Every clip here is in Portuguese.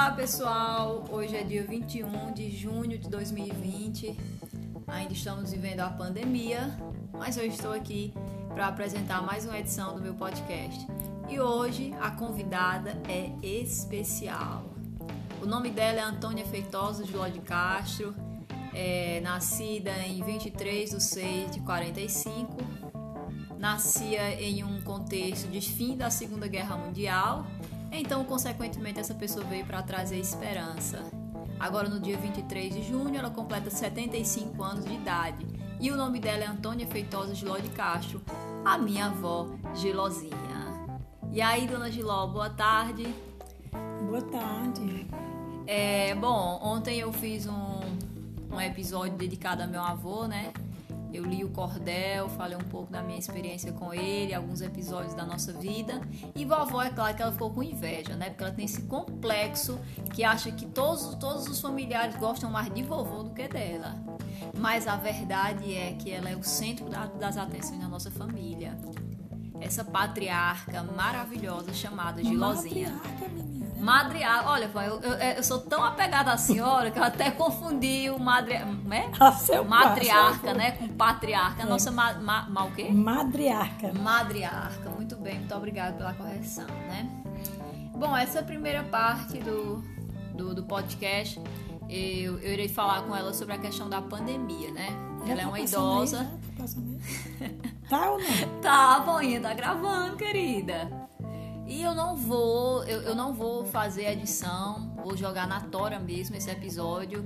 Olá pessoal, hoje é dia 21 de junho de 2020. Ainda estamos vivendo a pandemia, mas eu estou aqui para apresentar mais uma edição do meu podcast. E hoje a convidada é especial. O nome dela é Antônia Feitosa de Ló de Castro, é nascida em 23 de 6 de 45. Nascia em um contexto de fim da Segunda Guerra Mundial então, consequentemente, essa pessoa veio para trazer esperança. Agora, no dia 23 de junho, ela completa 75 anos de idade. E o nome dela é Antônia Feitosa Giló de Castro, a minha avó Gilozinha. E aí, dona Giló, boa tarde. Boa tarde. É, bom, ontem eu fiz um, um episódio dedicado a meu avô, né? Eu li o Cordel, falei um pouco da minha experiência com ele, alguns episódios da nossa vida. E vovó, é claro que ela ficou com inveja, né? Porque ela tem esse complexo que acha que todos, todos os familiares gostam mais de vovô do que dela. Mas a verdade é que ela é o centro das atenções da nossa família. Essa patriarca maravilhosa chamada Gilozinha. Matriarca, menina. Madriarca, olha, eu, eu, eu, sou tão apegada à senhora que eu até confundi o madri, né? Matriarca, pai, né? Com patriarca. É. Nossa, ma, ma, ma, o quê? Madriarca. Madriarca, muito bem, muito obrigada pela correção, né? Bom, essa primeira parte do, do, do podcast, eu, eu irei falar com ela sobre a questão da pandemia, né? Já ela é tá uma passando idosa. aí, já tá tá ou não? Tá, boinha, tá gravando, querida. E eu não vou, eu, eu não vou fazer edição, vou jogar na tora mesmo esse episódio.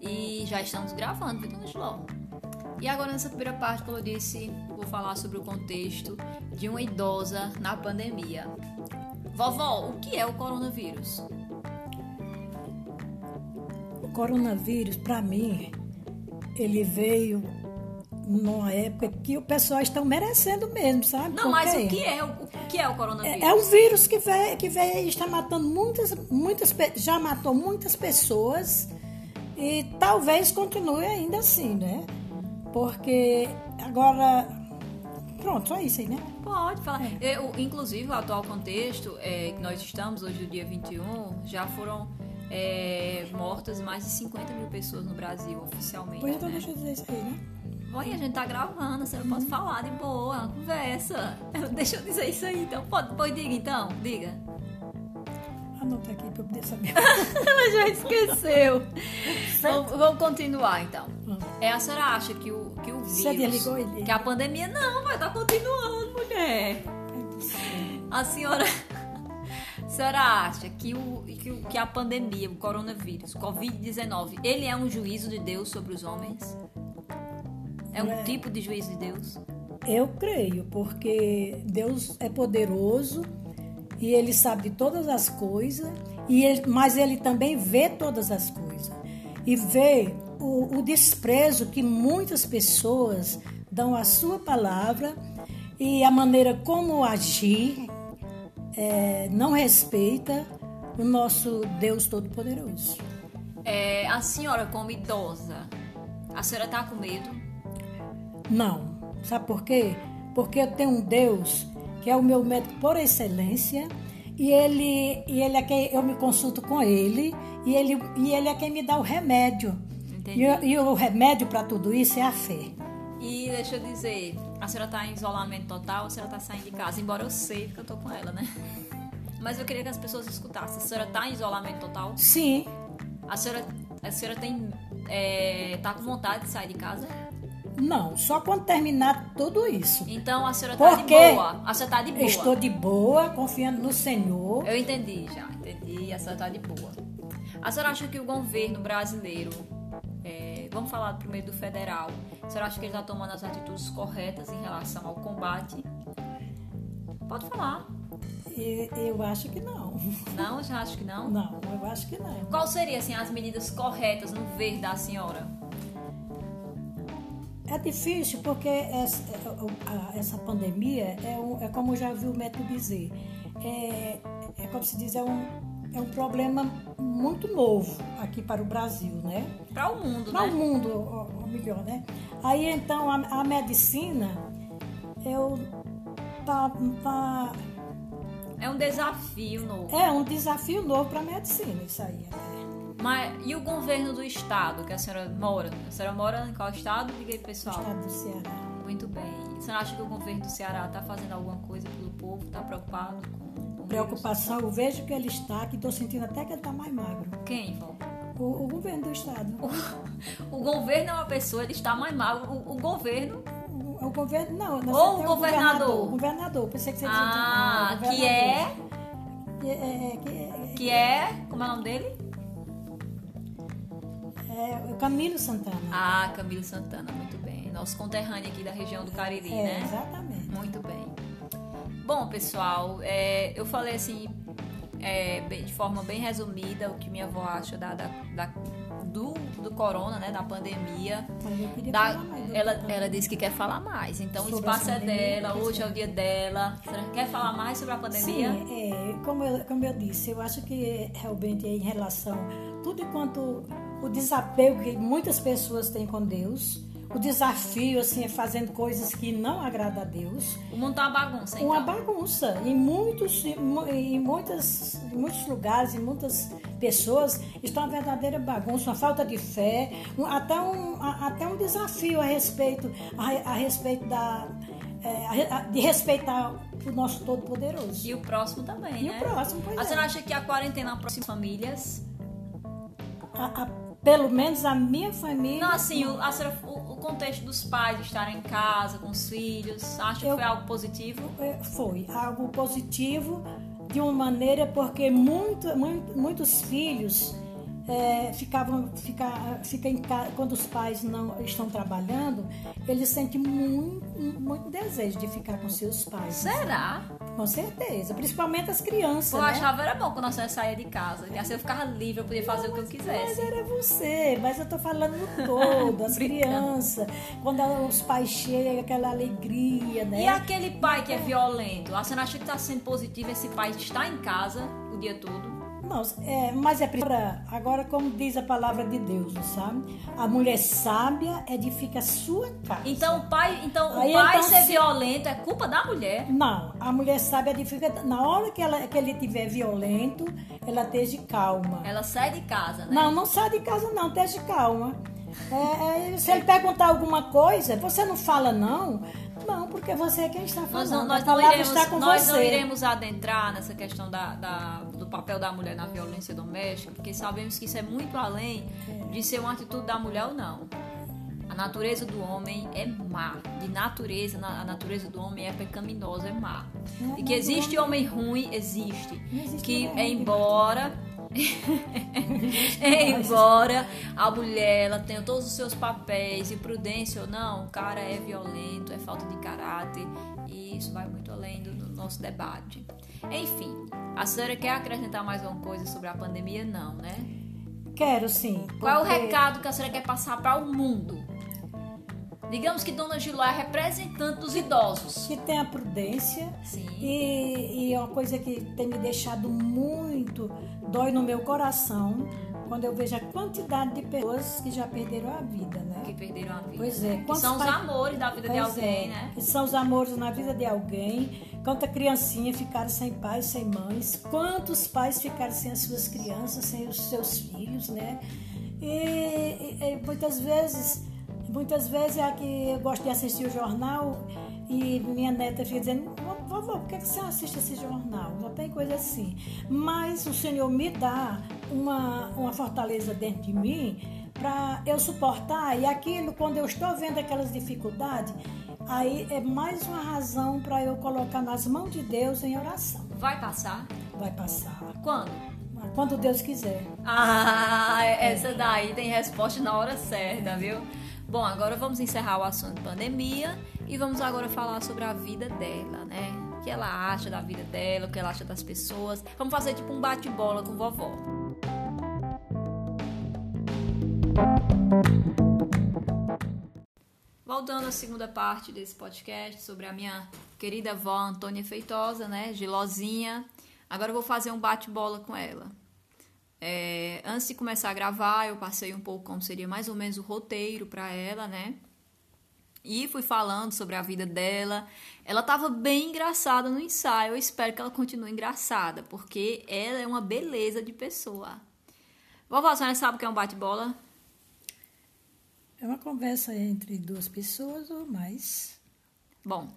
E já estamos gravando, viu, Dona Giló? E agora nessa primeira parte, como eu disse, vou falar sobre o contexto de uma idosa na pandemia. Vovó, o que é o coronavírus? O coronavírus, para mim, ele veio numa época que o pessoal está merecendo mesmo, sabe? Não, mas o que é o, o que é o coronavírus? É, é um vírus que veio, que veio e está matando muitas, muitas, já matou muitas pessoas e talvez continue ainda assim, né? Porque agora, pronto, só isso aí, né? Pode falar. Eu, inclusive, o atual contexto é, que nós estamos, hoje, no dia 21, já foram é, mortas mais de 50 mil pessoas no Brasil, oficialmente. Pois então né? deixa eu dizer isso aí, né? Olha, a gente tá gravando, você não pode falar de boa, é conversa. Deixa eu dizer isso aí, então. Pode, pode diga então, diga. Anota aqui pra eu poder saber. Ela já esqueceu. vamos, vamos continuar, então. Hum. É, a senhora acha que o, que o vírus... Você desligou ele? Que a pandemia... Não, vai estar continuando, mulher. A senhora... A senhora acha que, o, que, o, que a pandemia, o coronavírus, o Covid-19, ele é um juízo de Deus sobre os homens? É um tipo de juízo de Deus? Eu creio, porque Deus é poderoso e Ele sabe de todas as coisas, e ele, mas Ele também vê todas as coisas. E vê o, o desprezo que muitas pessoas dão à sua palavra e a maneira como agir é, não respeita o nosso Deus Todo-Poderoso. É, a senhora, como idosa, a senhora tá com medo? Não. Sabe por quê? Porque eu tenho um Deus que é o meu médico por excelência e ele, e ele é quem eu me consulto com ele e ele, e ele é quem me dá o remédio. E, o- e o remédio para tudo isso é a fé. E deixa eu dizer, a senhora tá em isolamento total, a senhora tá saindo de casa, embora eu sei que eu tô com ela, né? Mas eu queria que as pessoas escutassem. A senhora tá em isolamento total? Sim, A senhora, a senhora tem. É, tá com vontade de sair de casa? Não, só quando terminar tudo isso. Então a senhora tá de boa. A senhora tá de boa. Estou de boa, confiando no Senhor. Eu entendi já, entendi. A senhora tá de boa. A senhora acha que o governo brasileiro, é, vamos falar primeiro do federal, a senhora acha que ele está tomando as atitudes corretas em relação ao combate? Pode falar. Eu acho que não. Não, eu já acho que não. Não, eu acho que não. Qual seriam assim, as medidas corretas no ver da senhora? É difícil porque essa, a- essa pandemia é, um- é como já vi o médico dizer, é, é como se diz, é um, é um problema muito novo aqui para o Brasil, né? Para o mundo, Para né? o mundo, ou, ou melhor, né? Aí então a, a medicina, eu tá, tá É um desafio novo. É um desafio novo para a medicina, isso aí. É. Mas e o governo do estado que a senhora mora? A senhora mora em qual estado? Diga aí, pessoal. Estado do Ceará. Muito bem. Você acha que o governo do Ceará está fazendo alguma coisa pelo povo? Está preocupado com, Preocupação, eu vejo que ele está, que estou sentindo até que ele está mais magro. Quem? O, o, governo do estado. O, o, governo é uma pessoa, ele está mais magro. O, o governo o governo, não. Ou o governador. O governador, pensei que você dizia. Ah, que é, que é, que é. Que é. Como é o nome dele? É o Camilo Santana. Ah, Camilo Santana, muito bem. Nosso conterrâneo aqui da região do Cariri, é, né? Exatamente. Muito bem. Bom, pessoal, é, eu falei assim, é, de forma bem resumida, o que minha avó acha da, da, da do, do corona, né, da pandemia. Da, ela, ela disse que quer falar mais. Então sobre o espaço é dela, hoje é o dia dela. Quer falar mais sobre a pandemia? Sim, é, como, eu, como eu disse, eu acho que realmente em relação tudo quanto o desapego que muitas pessoas têm com Deus, o desafio assim é fazendo coisas que não agradam a Deus. O mundo tá uma bagunça, então. Uma bagunça. Em muitos, em, muitas, em muitos lugares, em muitas pessoas, está uma verdadeira bagunça, uma falta de fé, até, um, até um desafio a respeito, a, a respeito da. É, de respeitar o nosso Todo-Poderoso. E o próximo também, e né? E o próximo, pois a é. Você acha que a quarentena aproxima famílias? A, a, pelo menos a minha família. Não, assim, o, a, o, o, contexto dos pais estarem em casa com os filhos, acha que foi algo positivo? É, foi algo positivo de uma maneira porque muito, muito, muitos filhos é, ficavam fica, fica em casa, quando os pais não estão trabalhando, eles sentem muito, muito desejo de ficar com seus pais. Será? Com certeza, principalmente as crianças. Eu né? achava era bom quando nós saía de casa, e assim eu ficava livre, eu podia fazer não, o que eu quisesse. Mas era você, mas eu tô falando no todo, as crianças, quando os pais chegam, aquela alegria, né? E aquele pai que é violento, a senhora acha que está sendo positivo esse pai estar em casa o dia todo? Irmãos, é, mas é agora, agora, como diz a palavra de Deus, sabe? A mulher sábia edifica a sua casa. Então, o pai, então, Aí, o pai então, ser se... violento é culpa da mulher? Não, a mulher sábia edifica. Na hora que, ela, que ele tiver violento, ela esteja calma. Ela sai de casa, né? Não, não sai de casa, não, esteja calma. É, é, se ele perguntar alguma coisa, você não fala não. Não, porque você é quem está falando. Nós não, nós não iremos, nós não iremos adentrar nessa questão da, da, do papel da mulher na violência doméstica, porque sabemos que isso é muito além de ser uma atitude da mulher ou não. A natureza do homem é má. De natureza, a natureza do homem é pecaminosa, é má. E que existe homem ruim, existe. Que é embora embora a mulher ela tenha todos os seus papéis e prudência ou não, o cara é violento, é falta de caráter e isso vai muito além do, do nosso debate. Enfim, a senhora quer acrescentar mais alguma coisa sobre a pandemia? Não, né? Quero sim. Porque... Qual é o recado que a senhora quer passar para o mundo? Digamos que Dona Giló é representante dos idosos. Que tem a prudência. Sim. E, e é uma coisa que tem me deixado muito, dói no meu coração, quando eu vejo a quantidade de pessoas que já perderam a vida, né? Que perderam a vida. Pois é. Que são os amores da vida pois de alguém, é, né? Que são os amores na vida de alguém. Quanta criancinha ficaram sem pais, sem mães. Quantos pais ficaram sem as suas crianças, sem os seus filhos, né? E, e, e muitas vezes Muitas vezes é que eu gosto de assistir o jornal e minha neta fica dizendo, vovó, por que você assiste esse jornal? Não tem coisa assim. Mas o Senhor me dá uma, uma fortaleza dentro de mim para eu suportar. E aquilo, quando eu estou vendo aquelas dificuldades, aí é mais uma razão para eu colocar nas mãos de Deus em oração. Vai passar? Vai passar. Quando? Quando Deus quiser. Ah, essa daí tem resposta na hora certa, viu? Bom, agora vamos encerrar o assunto pandemia e vamos agora falar sobre a vida dela, né? O que ela acha da vida dela, o que ela acha das pessoas. Vamos fazer tipo um bate-bola com vovó. Voltando à segunda parte desse podcast sobre a minha querida avó Antônia Feitosa, né? Gilozinha. Agora eu vou fazer um bate-bola com ela. É, antes de começar a gravar, eu passei um pouco como seria mais ou menos o roteiro para ela, né? E fui falando sobre a vida dela. Ela estava bem engraçada no ensaio. Eu espero que ela continue engraçada, porque ela é uma beleza de pessoa. Vovó, a senhora sabe o que é um bate-bola? É uma conversa entre duas pessoas ou mais. Bom,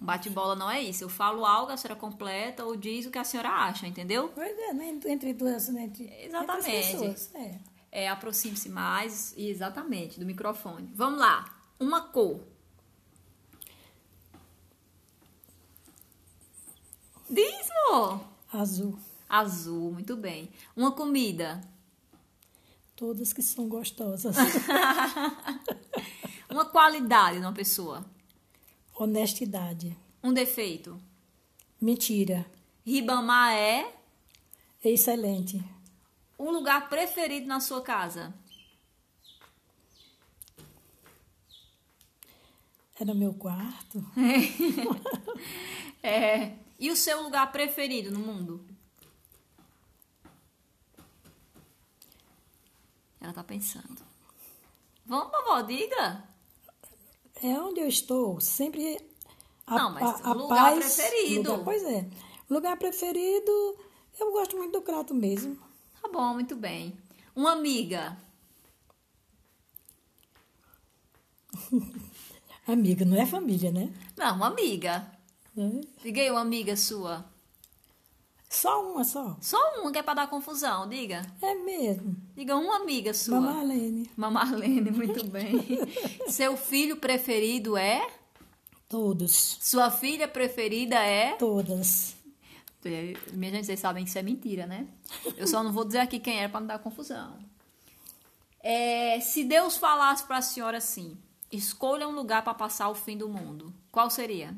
bate-bola não é isso. Eu falo algo, a senhora completa ou diz o que a senhora acha, entendeu? Pois é, né? entre duas, né? entre, Exatamente. entre as pessoas. É. É, aproxime-se mais, exatamente, do microfone. Vamos lá. Uma cor. Diz, amor. Azul. Azul, muito bem. Uma comida. Todas que são gostosas. Uma qualidade de uma pessoa. Honestidade. Um defeito. Mentira. Ribamar é Excelente. um lugar preferido na sua casa. É no meu quarto. É. E o seu lugar preferido no mundo? Ela tá pensando. Vamos, vovó, diga. É onde eu estou. Sempre a, Não, mas a, a lugar paz. preferido. lugar- pois é. Lugar preferido, eu gosto muito do Crato mesmo. Tá bom, muito bem. Uma amiga. Amiga, não é família, né? Não, uma amiga. Diga aí uma amiga sua. Só uma só. Só uma que é pra dar confusão, diga. É mesmo. Diga uma amiga sua. Mamalene. Mamarlene, muito bem. Seu filho preferido é? Todos. Sua filha preferida é? Todas. É, Minha gente, vocês sabem que isso é mentira, né? Eu só não vou dizer aqui quem era pra não dar confusão. É, se Deus falasse pra senhora assim, escolha um lugar pra passar o fim do mundo, qual seria?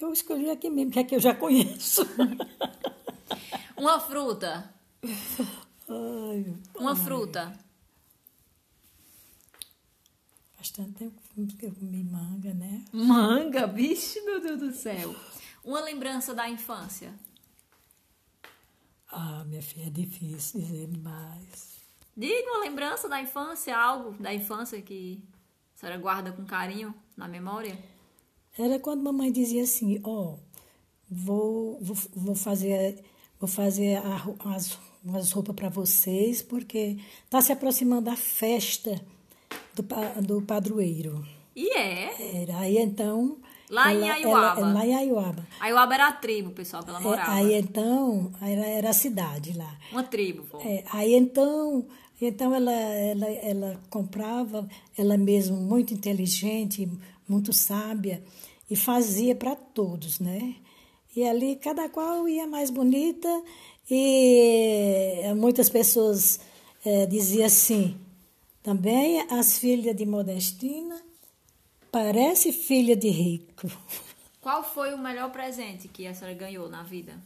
Eu escolhi aqui mesmo, que é que eu já conheço. Uma fruta. Ai, Uma fruta. bastante tempo que eu comi manga, né? Manga, bicho, meu Deus do céu. Uma lembrança da infância. Ah, minha filha, é difícil dizer demais. Diga uma lembrança da infância, algo da infância que a senhora guarda com carinho na memória. Era quando mamãe dizia assim, ó, vou, vou, vou fazer, vou fazer a as, umas roupas para vocês, porque tá se aproximando a festa do, do padroeiro. E é. Era, aí então... Lá em Aiuaba. lá em Aiuaba. Aiuaba era a tribo, pessoal, que ela É, aí então, era, era a cidade lá. Uma tribo, pô. É, aí então, então ela, ela, ela comprava, ela mesma muito inteligente, muito sábia, e fazia para todos, né? E ali cada qual ia mais bonita, e muitas pessoas eh, diziam assim, também as filhas de Modestina parece filha de rico. Qual foi o melhor presente que a senhora ganhou na vida?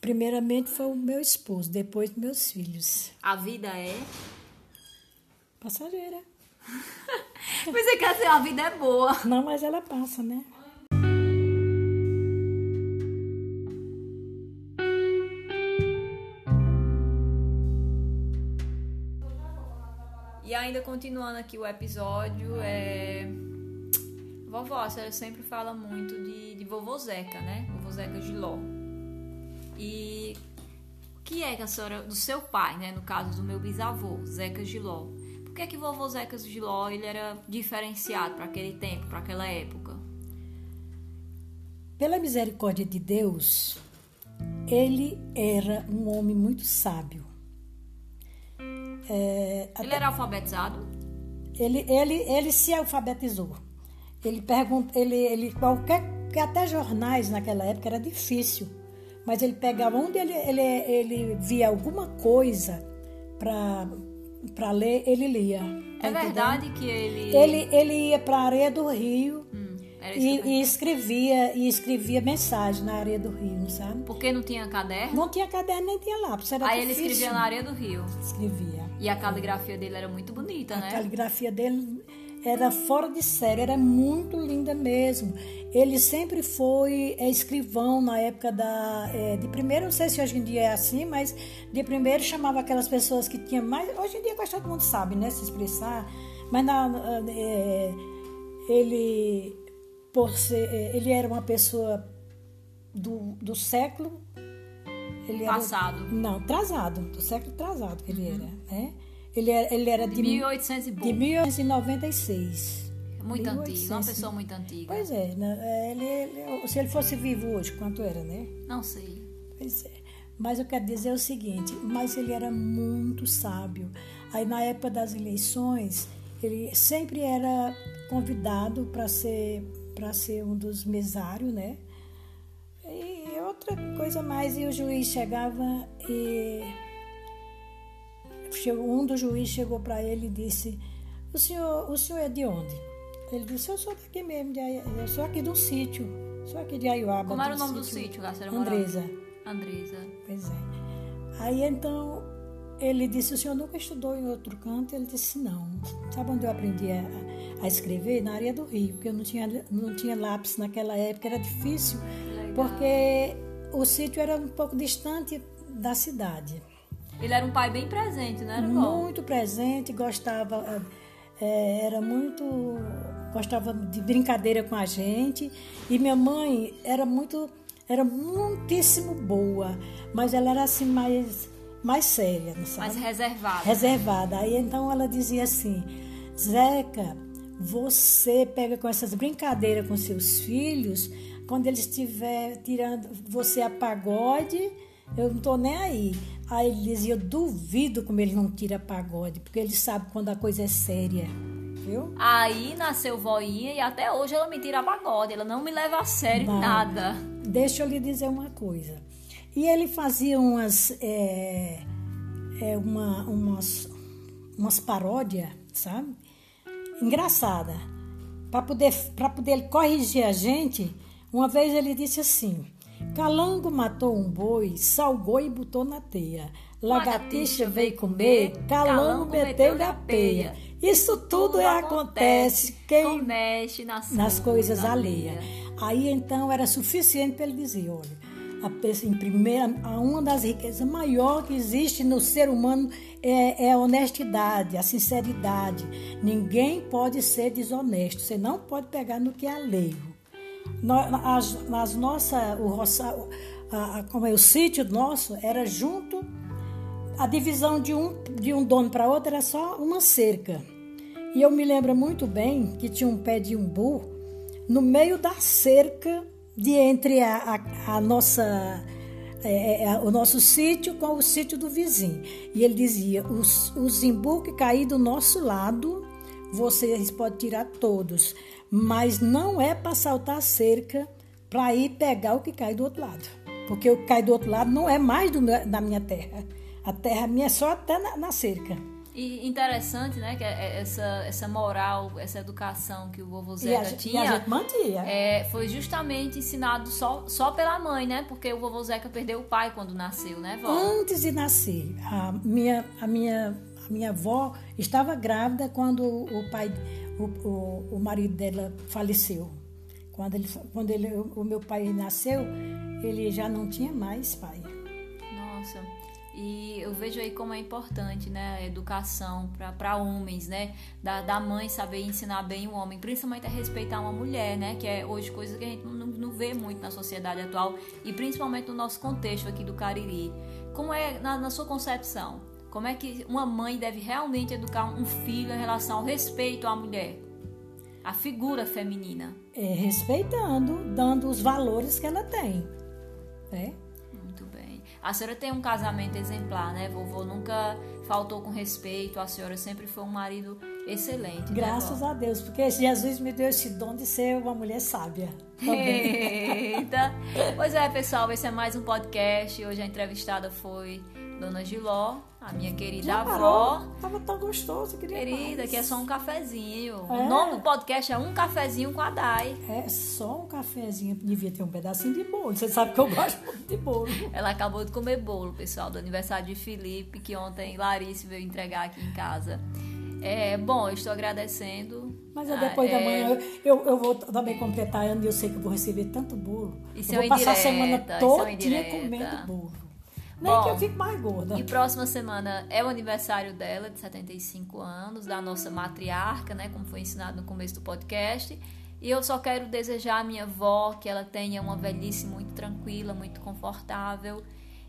Primeiramente foi o meu esposo, depois meus filhos. A vida é. Passageira. Você quer dizer, a vida é boa. Não, mas ela passa, né? E ainda continuando aqui o episódio, é. Vovó, a senhora sempre fala muito de, de vovô Zeca, né? Vovô Zeca Giló. E o que é que a senhora, do seu pai, né? No caso do meu bisavô, Zeca Giló. Por que é que vovô Zeca Giló ele era diferenciado para aquele tempo, para aquela época? Pela misericórdia de Deus, ele era um homem muito sábio. É, Ele era alfabetizado? ele, ele, ele se alfabetizou. Ele pergunta, ele, ele qualquer, que até jornais naquela época era difícil, mas ele pegava onde ele, ele, ele via alguma coisa para ler, ele lia. É Tá entendendo? verdade que ele. Ele, ele ia para a areia do rio Hum, e, e escrevia e escrevia mensagem na areia do rio, sabe? Porque não tinha caderno? Não tinha caderno nem tinha lápis, era Aí ele difícil. escrevia na areia do rio. Escrevia. E a caligrafia dele era muito bonita, A né? caligrafia dele era fora de série, era muito linda mesmo. Ele sempre foi é, escrivão na época da, é, de primeiro, não sei se hoje em dia é assim, mas de primeiro chamava aquelas pessoas que tinham mais. Hoje em dia quase todo mundo sabe, né? Se expressar. Mas na, é, ele, por ser, é, ele era uma pessoa do, do século. Ele Passado. Era, não, atrasado, do século atrasado que ele uhum. era, né? Ele era, ele era de, de 1800 e De 1896. Muito 1800, antigo, uma pessoa muito antiga. Pois é, né? ele, ele, se ele fosse vivo hoje, quanto era, né? Não sei. Pois é. Mas eu quero dizer o seguinte, mas ele era muito sábio. Aí na época das eleições, ele sempre era convidado para ser para ser um dos mesários, né? E outra coisa mais, e o juiz chegava e um dos juízes chegou para ele e disse: o senhor, o senhor é de onde? Ele disse: Eu sou daqui mesmo, de, eu sou aqui do sítio, sou aqui de Ayuaba. Como era o nome sítio. do sítio Andresa. Andresa. Pois é. Aí então ele disse: O senhor nunca estudou em outro canto? Ele disse: Não. Sabe onde eu aprendi a, a escrever? Na área do Rio, porque eu não tinha, não tinha lápis naquela época, era difícil, Legal. porque o sítio era um pouco distante da cidade. Ele era um pai bem presente, né? Muito presente, gostava, é, era muito, gostava de brincadeira com a gente. E minha mãe era muito, era muitíssimo boa, mas ela era assim mais, mais séria, não sabe? Mais reservada. Reservada. Aí então ela dizia assim, Zeca, você pega com essas brincadeiras com seus filhos, quando eles estiver tirando você a pagode, eu não tô nem aí. Aí ele dizia, eu duvido como ele não tira pagode, porque ele sabe quando a coisa é séria. Viu? Aí nasceu voinha e até hoje ela me tira pagode, ela não me leva a sério Vai. nada. Deixa eu lhe dizer uma coisa. E ele fazia umas, é, é uma, umas, umas paródias, sabe? Engraçada. Para poder, poder corrigir a gente, uma vez ele disse assim: Calango matou um boi, salgou e botou na teia. Lagartixa veio comer, calango meteu-lhe a peia. Isso tudo, tudo é, acontece quem mexe nas, nas coisas alheias. Aí então era suficiente para ele dizer, olha, a, em primeira, uma das riquezas maiores que existe no ser humano é, é, a honestidade, a sinceridade. Ninguém pode ser desonesto. Você não pode pegar no que é alheio as, as nossa, o, roça, a, como é o sítio nosso era junto, a divisão de um, de um dono para outro era só uma cerca. E eu me lembro muito bem que tinha um pé de umbu no meio da cerca de entre a, a, a nossa é, é, é, o nosso sítio com o sítio do vizinho. E ele dizia: os, os imbu que cair do nosso lado, vocês podem tirar todos mas não é para saltar a cerca para ir pegar o que cai do outro lado. Porque o que cai do outro lado não é mais do meu, da minha terra. A terra minha é só até na, na cerca. E interessante, né, que é, é essa, essa moral, essa educação que o vovô Zeca tinha. A gente mantinha. É, foi justamente ensinado só, só pela mãe, né? Porque o vovô Zeca perdeu o pai quando nasceu, né, vó? Antes de nascer, a minha, a minha, a minha avó estava grávida quando o pai, o, o, o marido dela faleceu. Quando, ele, quando ele, o meu pai nasceu, ele já não tinha mais pai. Nossa, e eu vejo aí como é importante, né, a educação para homens, né, da, da mãe saber ensinar bem o homem, principalmente a respeitar uma mulher, né, que é hoje coisa que a gente não, não vê muito na sociedade atual e principalmente no nosso contexto aqui do Cariri. Como é na, na sua concepção? Como é que uma mãe deve realmente educar um filho em relação ao respeito à mulher? A figura feminina. É, respeitando, dando os valores que ela tem. Né? Muito bem. A senhora tem um casamento exemplar, né? Vovô nunca faltou com respeito, a senhora sempre foi um marido excelente. Né, Graças né, a Deus, porque Jesus me deu esse dom de ser uma mulher sábia. Eita! pois é, pessoal, esse é mais um podcast. Hoje a entrevistada foi Dona Giló, a minha querida Já avó. Tava tão gostoso, queria Querida, mais. que é só um cafezinho. É. O nome do podcast é Um Cafezinho com a Dai. É só um cafezinho. Devia ter um pedacinho de bolo. Você sabe que eu gosto muito de bolo. Ela acabou de comer bolo, pessoal, do aniversário de Felipe, que ontem Clarice veio entregar aqui em casa. É, bom, eu estou agradecendo Mas é depois Ah, da é. manhã eu, eu vou também completar ano e eu sei que eu vou receber tanto bolo. Isso eu é vou uma passar a semana indireta, isso é indireta. comendo bolo. Nem Bom, que eu fique mais gorda. E próxima semana é o aniversário dela, de 75 anos, da nossa matriarca, né? Como foi ensinado no começo do podcast. E eu só quero desejar à minha avó que ela tenha uma velhice muito tranquila, muito confortável.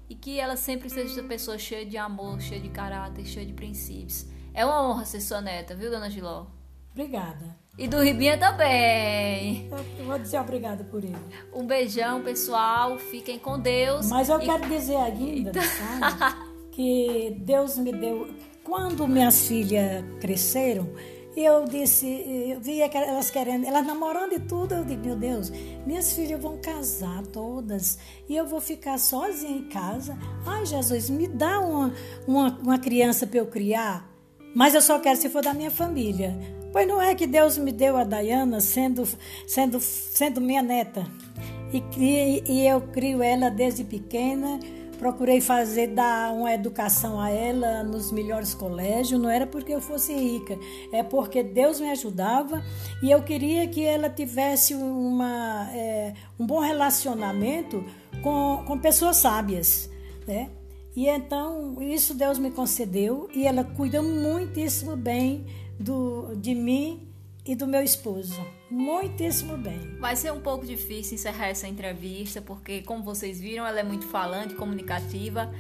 E que ela sempre seja essa pessoa cheia de amor, cheia de caráter, cheia de princípios. É uma honra ser sua neta, viu, dona Giló? Obrigada. E do Ribinha também. Eu vou dizer obrigada por ele. Um beijão, pessoal. Fiquem com Deus. Mas eu E- quero dizer ainda, sabe, que Deus me deu. Quando minhas filhas cresceram, eu disse, eu via que elas querendo, elas namorando e tudo, eu digo, meu Deus, minhas filhas vão casar todas e eu vou ficar sozinha em casa. Ai, Jesus, me dá uma, uma, uma criança para eu criar, mas eu só quero se for da minha família. Pois não é que Deus me deu a Dayana sendo, sendo, sendo minha neta. E, cri- e eu crio ela desde pequena. Procurei fazer, dar uma educação a ela nos melhores colégios. Não era porque eu fosse rica, é porque Deus me ajudava e eu queria que ela tivesse uma, é, um bom relacionamento com, com pessoas sábias, né? E então, isso Deus me concedeu e ela cuida muitíssimo bem do, de mim e do meu esposo. Muitíssimo bem. Vai ser um pouco difícil encerrar essa entrevista, porque, como vocês viram, ela é muito falante, comunicativa.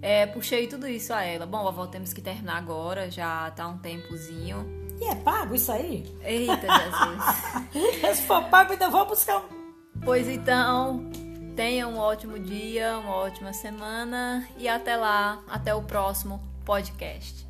É, puxei tudo isso a ela. Bom, vovó, temos que terminar agora, já tá um tempozinho. E é pago isso aí? Eita, Jesus. Se for pago, ainda vou buscar um. pois então, tenha um ótimo dia, uma ótima semana e até lá, até o próximo podcast.